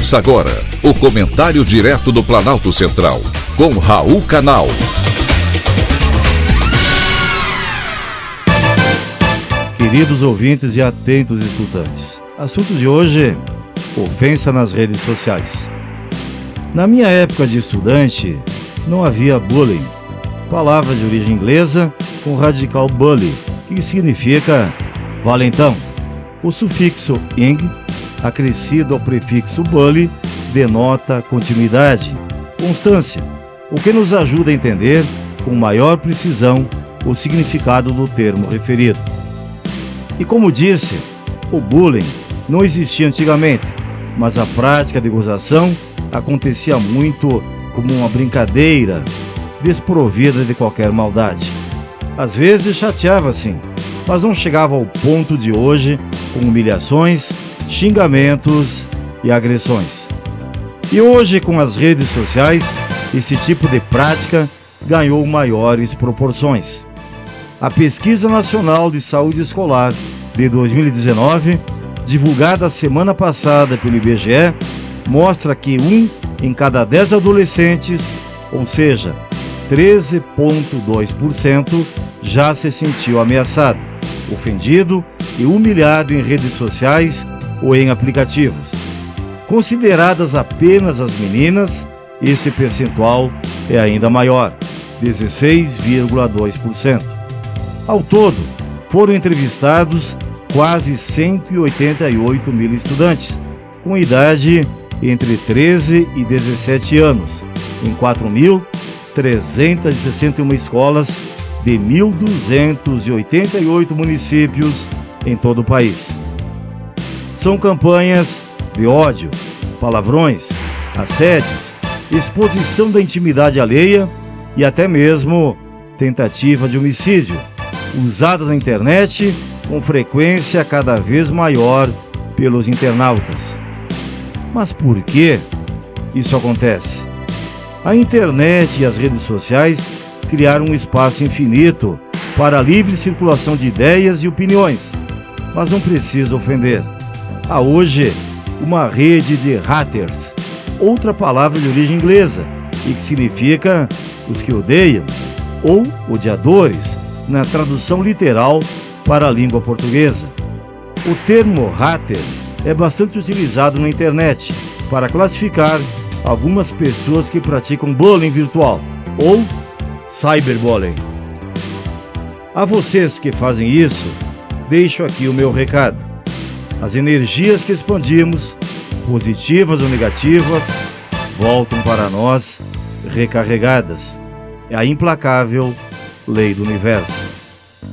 Ouça agora o comentário direto do Planalto Central, com Raul Canal. Queridos ouvintes e atentos escutantes, assunto de hoje: ofensa nas redes sociais. Na minha época de estudante, não havia bullying, palavra de origem inglesa com radical bully, que significa valentão. O sufixo ing, acrescido ao prefixo bully, denota continuidade, constância, o que nos ajuda a entender com maior precisão o significado do termo referido. E como disse, o bullying não existia antigamente, mas a prática de gozação acontecia muito como uma brincadeira, desprovida de qualquer maldade. Às vezes chateava sim, mas não chegava ao ponto de hoje com humilhações, xingamentos e agressões. E hoje, com as redes sociais, esse tipo de prática ganhou maiores proporções. A Pesquisa Nacional de Saúde Escolar de 2019, divulgada semana passada pelo IBGE, mostra que um em cada dez adolescentes, ou seja, 13,2%, já se sentiu ameaçado, ofendido e humilhado em redes sociais ou em aplicativos. Consideradas apenas as meninas, esse percentual é ainda maior, 16,2%. Ao todo, foram entrevistados quase 188 mil estudantes, com idade entre 13 e 17 anos, em 4.361 escolas de 1.288 municípios em todo o país. São campanhas de ódio, palavrões, assédios, exposição da intimidade alheia e até mesmo tentativa de homicídio, usadas na internet com frequência cada vez maior pelos internautas. Mas por que isso acontece? A internet e as redes sociais criaram um espaço infinito para a livre circulação de ideias e opiniões, mas não precisa ofender. Há hoje uma rede de haters, outra palavra de origem inglesa, e que significa os que odeiam ou odiadores, na tradução literal para a língua portuguesa. O termo hater é bastante utilizado na internet para classificar algumas pessoas que praticam bullying virtual ou cyberbullying. A vocês que fazem isso, deixo aqui o meu recado. As energias que expandimos, positivas ou negativas, voltam para nós recarregadas. É a implacável lei do universo.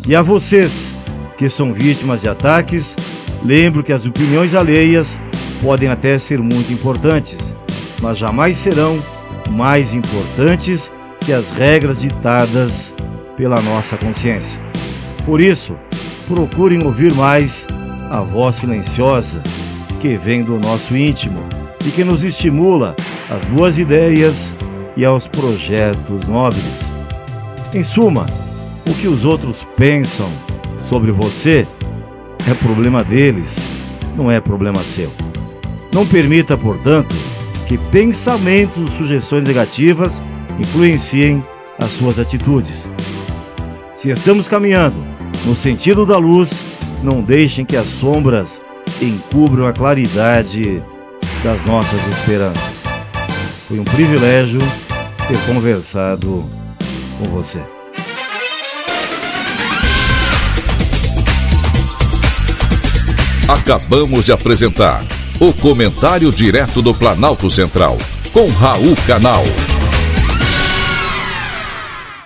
E a vocês que são vítimas de ataques, lembro que as opiniões alheias podem até ser muito importantes, mas jamais serão mais importantes que as regras ditadas pela nossa consciência. Por isso, procurem ouvir mais a voz silenciosa que vem do nosso íntimo e que nos estimula às boas ideias e aos projetos nobres. Em suma, o que os outros pensam sobre você é problema deles, não é problema seu. Não permita, portanto, que pensamentos ou sugestões negativas influenciem as suas atitudes. Se estamos caminhando no sentido da luz, não deixem que as sombras encubram a claridade das nossas esperanças. Foi um privilégio ter conversado com você. Acabamos de apresentar o Comentário Direto do Planalto Central, com Raul Canal.